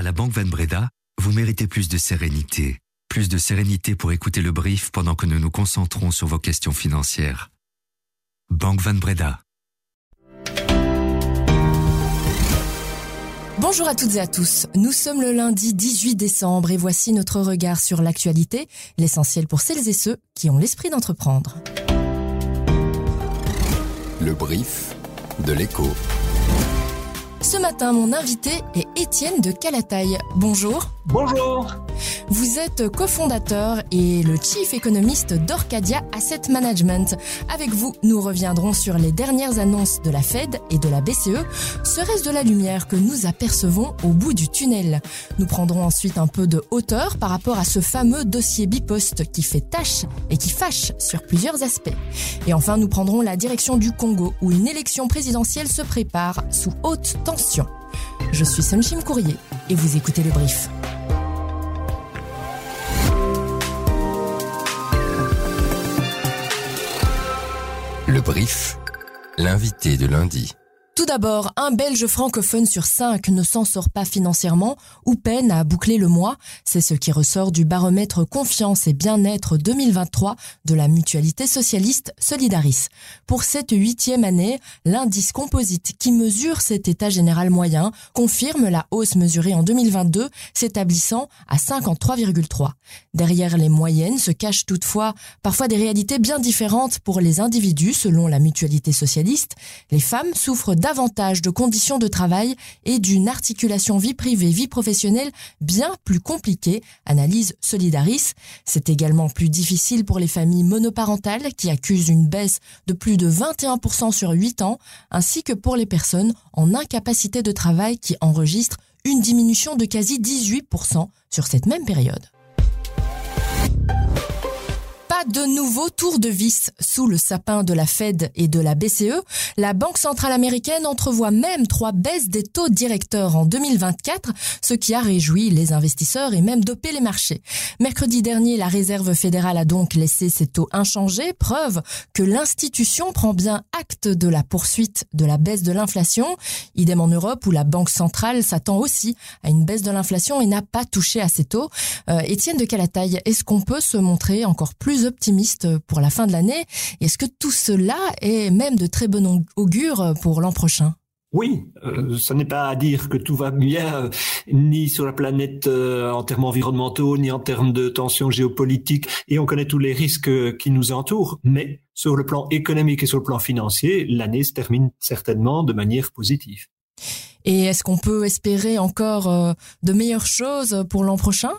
À la Banque Van Breda, vous méritez plus de sérénité. Plus de sérénité pour écouter le brief pendant que nous nous concentrons sur vos questions financières. Banque Van Breda. Bonjour à toutes et à tous. Nous sommes le lundi 18 décembre et voici notre regard sur l'actualité, l'essentiel pour celles et ceux qui ont l'esprit d'entreprendre. Le brief de l'écho. Ce matin, mon invité est Étienne de Calataille. Bonjour. Bonjour. Vous êtes cofondateur et le chief économiste d'Orcadia Asset Management. Avec vous, nous reviendrons sur les dernières annonces de la Fed et de la BCE. Serait-ce de la lumière que nous apercevons au bout du tunnel? Nous prendrons ensuite un peu de hauteur par rapport à ce fameux dossier biposte qui fait tâche et qui fâche sur plusieurs aspects. Et enfin, nous prendrons la direction du Congo où une élection présidentielle se prépare sous haute tension. Je suis Sunshim Courrier et vous écoutez le brief. Le brief, l'invité de lundi. Tout d'abord, un Belge francophone sur cinq ne s'en sort pas financièrement ou peine à boucler le mois. C'est ce qui ressort du baromètre Confiance et Bien-être 2023 de la mutualité socialiste Solidaris. Pour cette huitième année, l'indice composite qui mesure cet état général moyen confirme la hausse mesurée en 2022 s'établissant à 53,3. Derrière les moyennes se cachent toutefois parfois des réalités bien différentes pour les individus selon la mutualité socialiste. Les femmes souffrent de conditions de travail et d'une articulation vie privée-vie professionnelle bien plus compliquée, analyse Solidaris. C'est également plus difficile pour les familles monoparentales qui accusent une baisse de plus de 21% sur 8 ans, ainsi que pour les personnes en incapacité de travail qui enregistrent une diminution de quasi 18% sur cette même période de nouveau tour de vis sous le sapin de la Fed et de la BCE. La Banque centrale américaine entrevoit même trois baisses des taux directeurs en 2024, ce qui a réjoui les investisseurs et même dopé les marchés. Mercredi dernier, la Réserve fédérale a donc laissé ses taux inchangés, preuve que l'institution prend bien acte de la poursuite de la baisse de l'inflation. Idem en Europe où la Banque centrale s'attend aussi à une baisse de l'inflation et n'a pas touché à ses taux. Euh, Étienne de Calataille, est-ce qu'on peut se montrer encore plus optimiste pour la fin de l'année. Est-ce que tout cela est même de très bon augure pour l'an prochain? Oui, euh, ce n'est pas à dire que tout va bien, euh, ni sur la planète euh, en termes environnementaux, ni en termes de tensions géopolitiques, et on connaît tous les risques qui nous entourent. Mais sur le plan économique et sur le plan financier, l'année se termine certainement de manière positive. Et est-ce qu'on peut espérer encore de meilleures choses pour l'an prochain?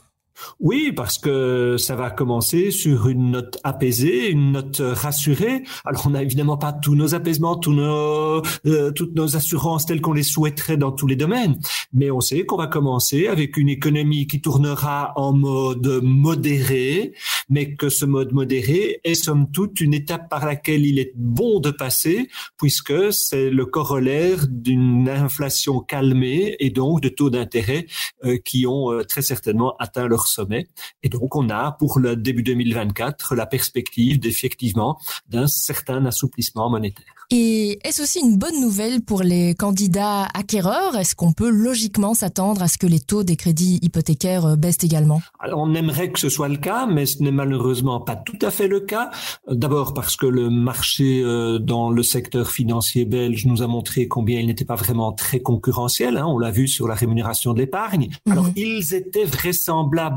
Oui, parce que ça va commencer sur une note apaisée, une note rassurée. Alors, on n'a évidemment pas tous nos apaisements, tous nos, euh, toutes nos assurances telles qu'on les souhaiterait dans tous les domaines, mais on sait qu'on va commencer avec une économie qui tournera en mode modéré, mais que ce mode modéré est somme toute une étape par laquelle il est bon de passer, puisque c'est le corollaire d'une inflation calmée et donc de taux d'intérêt euh, qui ont euh, très certainement atteint leur sommet. Et donc, on a pour le début 2024 la perspective d'effectivement d'un certain assouplissement monétaire. Et est-ce aussi une bonne nouvelle pour les candidats acquéreurs? Est-ce qu'on peut logiquement s'attendre à ce que les taux des crédits hypothécaires euh, baissent également? Alors, on aimerait que ce soit le cas, mais ce n'est malheureusement pas tout à fait le cas. D'abord parce que le marché euh, dans le secteur financier belge nous a montré combien il n'était pas vraiment très concurrentiel. Hein. On l'a vu sur la rémunération de l'épargne. Alors, mhm. ils étaient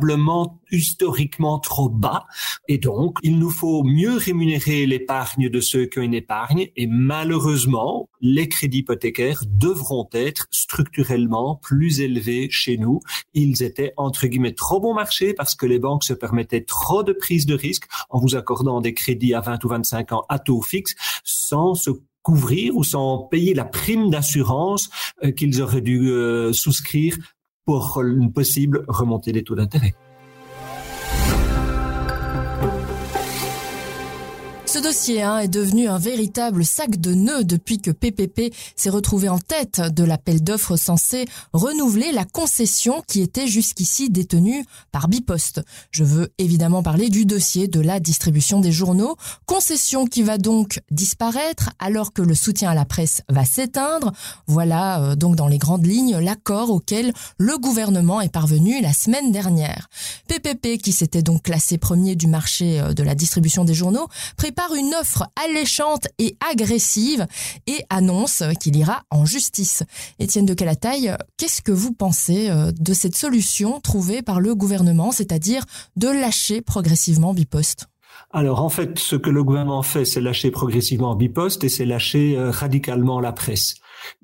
vraisemblables historiquement trop bas. Et donc, il nous faut mieux rémunérer l'épargne de ceux qui ont une épargne. Et malheureusement, les crédits hypothécaires devront être structurellement plus élevés chez nous. Ils étaient, entre guillemets, trop bon marché parce que les banques se permettaient trop de prise de risque en vous accordant des crédits à 20 ou 25 ans à taux fixe sans se couvrir ou sans payer la prime d'assurance euh, qu'ils auraient dû euh, souscrire pour une possible remontée des taux d'intérêt. Ce dossier hein, est devenu un véritable sac de nœuds depuis que PPP s'est retrouvé en tête de l'appel d'offres censé renouveler la concession qui était jusqu'ici détenue par Bipost. Je veux évidemment parler du dossier de la distribution des journaux, concession qui va donc disparaître alors que le soutien à la presse va s'éteindre. Voilà euh, donc dans les grandes lignes l'accord auquel le gouvernement est parvenu la semaine dernière. PPP qui s'était donc classé premier du marché euh, de la distribution des journaux prépare une offre alléchante et agressive et annonce qu'il ira en justice. Étienne de Calataille, qu'est-ce que vous pensez euh, de cette solution trouvée par le gouvernement, c'est-à-dire de lâcher progressivement Bipost? Alors en fait, ce que le gouvernement fait, c'est lâcher progressivement Bipost et c'est lâcher euh, radicalement la presse.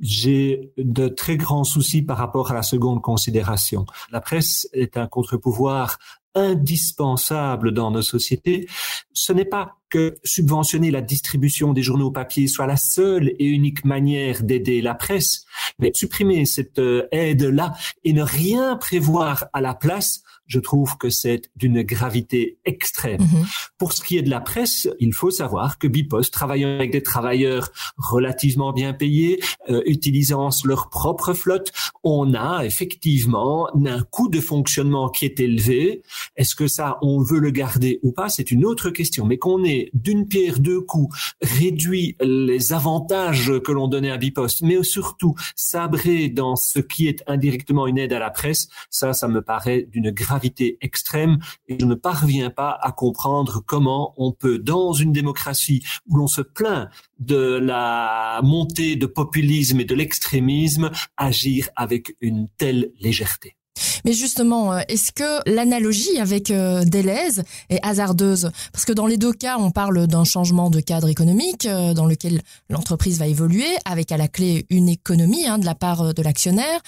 J'ai de très grands soucis par rapport à la seconde considération. La presse est un contre-pouvoir indispensable dans nos sociétés, ce n'est pas que subventionner la distribution des journaux papier soit la seule et unique manière d'aider la presse, mais supprimer cette euh, aide-là et ne rien prévoir à la place je trouve que c'est d'une gravité extrême. Mhm. Pour ce qui est de la presse, il faut savoir que Bipost, travaillant avec des travailleurs relativement bien payés, euh, utilisant leur propre flotte, on a effectivement un coût de fonctionnement qui est élevé. Est-ce que ça, on veut le garder ou pas? C'est une autre question. Mais qu'on ait d'une pierre deux coups réduit les avantages que l'on donnait à Bipost, mais surtout sabré dans ce qui est indirectement une aide à la presse, ça, ça me paraît d'une gravité extrême et je ne parviens pas à comprendre comment on peut, dans une démocratie où l'on se plaint de la montée de populisme et de l'extrémisme, agir avec une telle légèreté. Mais justement, euh, est-ce que l'analogie avec euh, Deleuze est hasardeuse? Parce que dans les deux cas, on parle d'un changement de cadre économique euh, dans lequel l'entreprise va évoluer, avec à la clé une économie hein, de la part de l'actionnaire.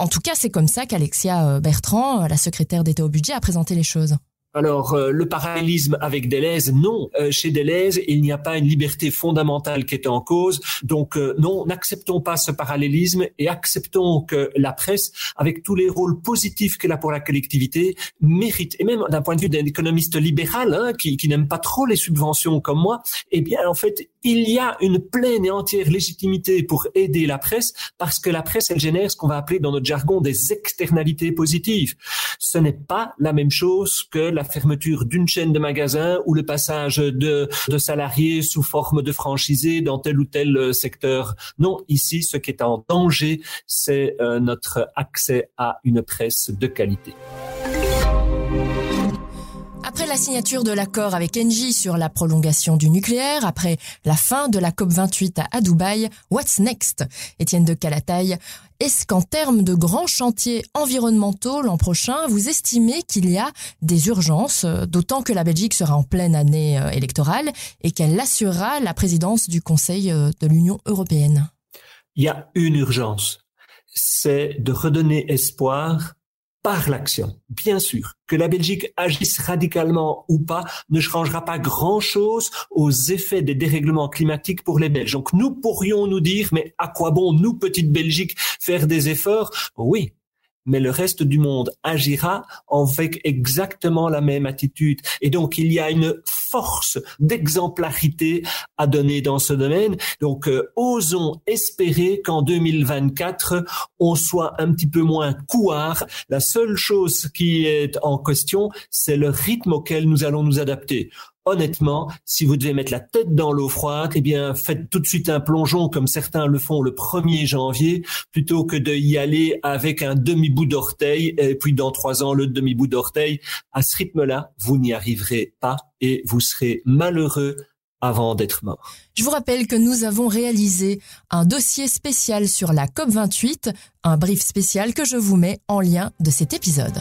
En tout cas, c'est comme ça qu'Alexia euh, Bertrand, euh, la secrétaire d'État au budget, a présenté les choses. Alors, euh, le parallélisme avec Deleuze, non. Euh, chez Deleuze, il n'y a pas une liberté fondamentale qui est en cause. Donc, euh, non, n'acceptons pas ce parallélisme et acceptons que la presse, avec tous les rôles positifs qu'elle a pour la collectivité, mérite, et même d'un point de vue d'un économiste libéral, hein, qui, qui n'aime pas trop les subventions comme moi, eh bien, en fait, il y a une pleine et entière légitimité pour aider la presse, parce que la presse, elle génère ce qu'on va appeler dans notre jargon des externalités positives. Ce n'est pas la même chose que la fermeture d'une chaîne de magasins ou le passage de, de salariés sous forme de franchisés dans tel ou tel euh, secteur. Non, ici, ce qui est en danger, c'est euh, notre accès à une presse de qualité. Après la signature de l'accord avec Engie sur la prolongation du nucléaire, après la fin de la COP28 à Dubaï, what's next? Étienne de Calataille, est-ce qu'en termes de grands chantiers environnementaux l'an prochain, vous estimez qu'il y a des urgences, d'autant que la Belgique sera en pleine année euh, électorale et qu'elle assurera la présidence du Conseil euh, de l'Union européenne? Il y a une urgence, c'est de redonner espoir par l'action. Bien sûr, que la Belgique agisse radicalement ou pas ne changera pas grand-chose aux effets des dérèglements climatiques pour les Belges. Donc nous pourrions nous dire, mais à quoi bon, nous, petite Belgique, faire des efforts? Oui, mais le reste du monde agira avec exactement la même attitude. Et donc, il y a une force d'exemplarité à donner dans ce domaine. Donc, euh, osons espérer qu'en 2024, on soit un petit peu moins couard. La seule chose qui est en question, c'est le rythme auquel nous allons nous adapter honnêtement, si vous devez mettre la tête dans l'eau froide, eh bien, faites tout de suite un plongeon comme certains le font le 1er janvier, plutôt que de y aller avec un demi-bout d'orteil et puis dans trois ans le demi-bout d'orteil. À ce rythme-là, vous n'y arriverez pas et vous serez malheureux avant d'être mort. Je vous rappelle que nous avons réalisé un dossier spécial sur la COP28, un brief spécial que je vous mets en lien de cet épisode.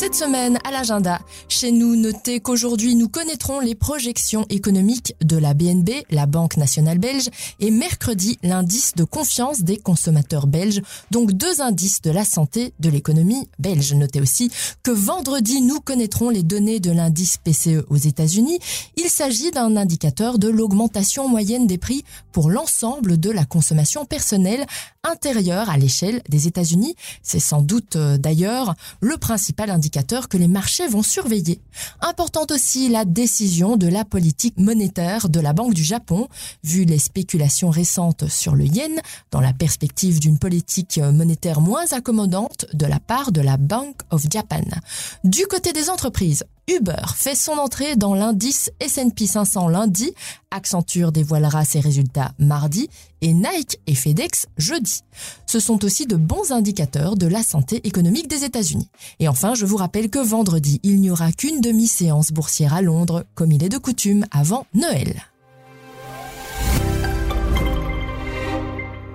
Cette semaine, à l'agenda, chez nous, notez qu'aujourd'hui, nous connaîtrons les projections économiques de la BNB, la Banque nationale belge, et mercredi, l'indice de confiance des consommateurs belges, donc deux indices de la santé de l'économie belge. Notez aussi que vendredi, nous connaîtrons les données de l'indice PCE aux États-Unis. Il s'agit d'un indicateur de l'augmentation moyenne des prix pour l'ensemble de la consommation personnelle intérieure à l'échelle des États-Unis. C'est sans doute euh, d'ailleurs le principal indicateur que les marchés vont surveiller. Importante aussi la décision de la politique monétaire de la Banque du Japon, vu les spéculations récentes sur le yen, dans la perspective d'une politique monétaire moins accommodante de la part de la Bank of Japan. Du côté des entreprises, Uber fait son entrée dans l'indice S&P 500 lundi, Accenture dévoilera ses résultats mardi et Nike et FedEx jeudi. Ce sont aussi de bons indicateurs de la santé économique des États-Unis. Et enfin, je vous rappelle que vendredi, il n'y aura qu'une demi-séance boursière à Londres, comme il est de coutume avant Noël.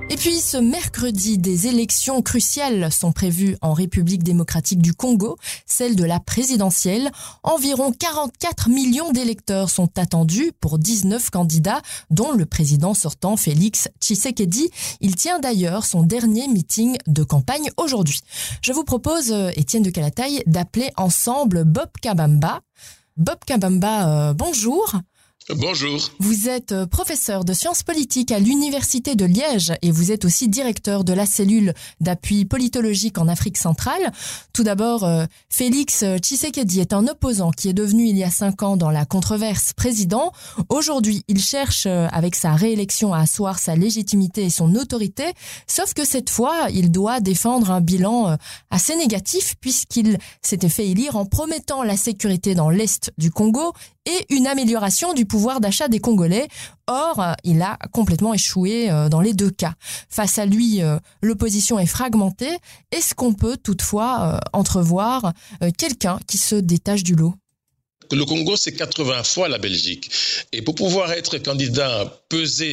Et puis ce mercredi, des élections cruciales sont prévues en République démocratique du Congo, celle de la présidentielle. Environ 44 millions d'électeurs sont attendus pour 19 candidats, dont le président sortant Félix Tshisekedi. Il tient d'ailleurs son dernier meeting de campagne aujourd'hui. Je vous propose, euh, Étienne de Calataille, d'appeler ensemble Bob Kabamba. Bob Kabamba, euh, bonjour. Bonjour. Vous êtes euh, professeur de sciences politiques à l'Université de Liège et vous êtes aussi directeur de la cellule d'appui politologique en Afrique centrale. Tout d'abord, euh, Félix Tshisekedi est un opposant qui est devenu il y a cinq ans dans la controverse président. Aujourd'hui, il cherche euh, avec sa réélection à asseoir sa légitimité et son autorité, sauf que cette fois, il doit défendre un bilan assez négatif puisqu'il s'était fait élire en promettant la sécurité dans l'Est du Congo et une amélioration du pouvoir d'achat des Congolais. Or, il a complètement échoué euh, dans les deux cas. Face à lui, euh, l'opposition est fragmentée. Est-ce qu'on peut toutefois euh, entrevoir quelqu'un qui se détache du lot? Le Congo, c'est 80 fois la Belgique. Et pour pouvoir être candidat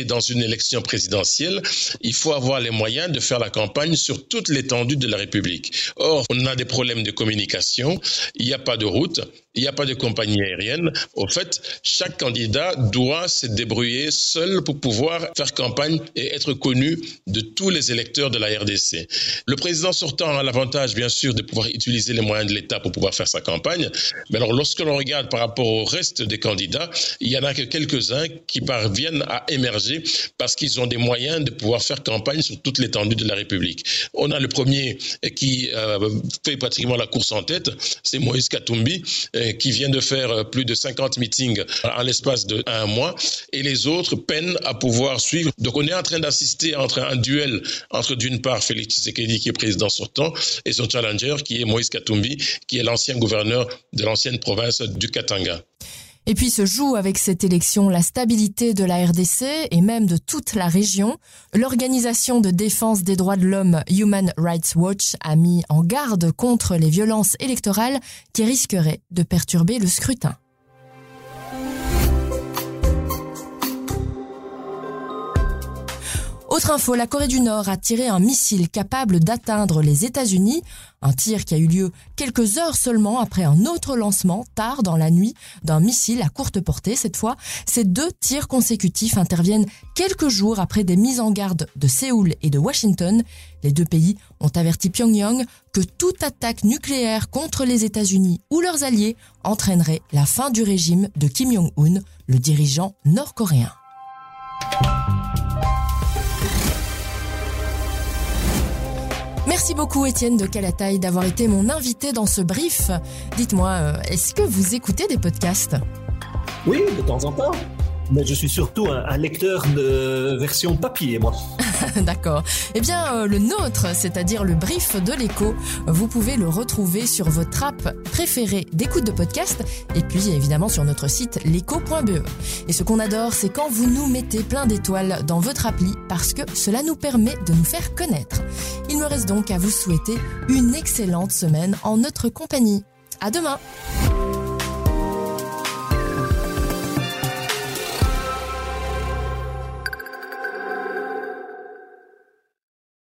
dans une élection présidentielle, il faut avoir les moyens de faire la campagne sur toute l'étendue de la République. Or, on a des problèmes de communication, il n'y a pas de route, il n'y a pas de compagnie aérienne. Au fait, chaque candidat doit se débrouiller seul pour pouvoir faire campagne et être connu de tous les électeurs de la RDC. Le président sortant a l'avantage, bien sûr, de pouvoir utiliser les moyens de l'État pour pouvoir faire sa campagne. Mais alors, lorsque l'on regarde par rapport au reste des candidats, il y en a que quelques-uns qui parviennent à émerger parce qu'ils ont des moyens de pouvoir faire campagne sur toute l'étendue de la République. On a le premier qui euh, fait pratiquement la course en tête, c'est Moïse Katumbi euh, qui vient de faire euh, plus de 50 meetings en l'espace de un mois, et les autres peinent à pouvoir suivre. Donc on est en train d'assister entre un duel entre d'une part Félix Tshisekedi qui est président sortant et son challenger qui est Moïse Katumbi qui est l'ancien gouverneur de l'ancienne province du Katanga. Et puis se joue avec cette élection la stabilité de la RDC et même de toute la région. L'organisation de défense des droits de l'homme Human Rights Watch a mis en garde contre les violences électorales qui risqueraient de perturber le scrutin. Autre info, la Corée du Nord a tiré un missile capable d'atteindre les États-Unis, un tir qui a eu lieu quelques heures seulement après un autre lancement tard dans la nuit d'un missile à courte portée cette fois. Ces deux tirs consécutifs interviennent quelques jours après des mises en garde de Séoul et de Washington. Les deux pays ont averti Pyongyang que toute attaque nucléaire contre les États-Unis ou leurs alliés entraînerait la fin du régime de Kim Jong-un, le dirigeant nord-coréen. Merci beaucoup Étienne de Calataille d'avoir été mon invité dans ce brief. Dites-moi, euh, est-ce que vous écoutez des podcasts? Oui, de temps en temps. Mais je suis surtout un, lecteur de version papier, moi. D'accord. Eh bien, euh, le nôtre, c'est-à-dire le brief de l'écho, vous pouvez le retrouver sur votre app préférée d'écoute de podcast et puis évidemment sur notre site l'écho.be. Et ce qu'on adore, c'est quand vous nous mettez plein d'étoiles dans votre appli parce que cela nous permet de nous faire connaître. Il me reste donc à vous souhaiter une excellente semaine en notre compagnie. À demain!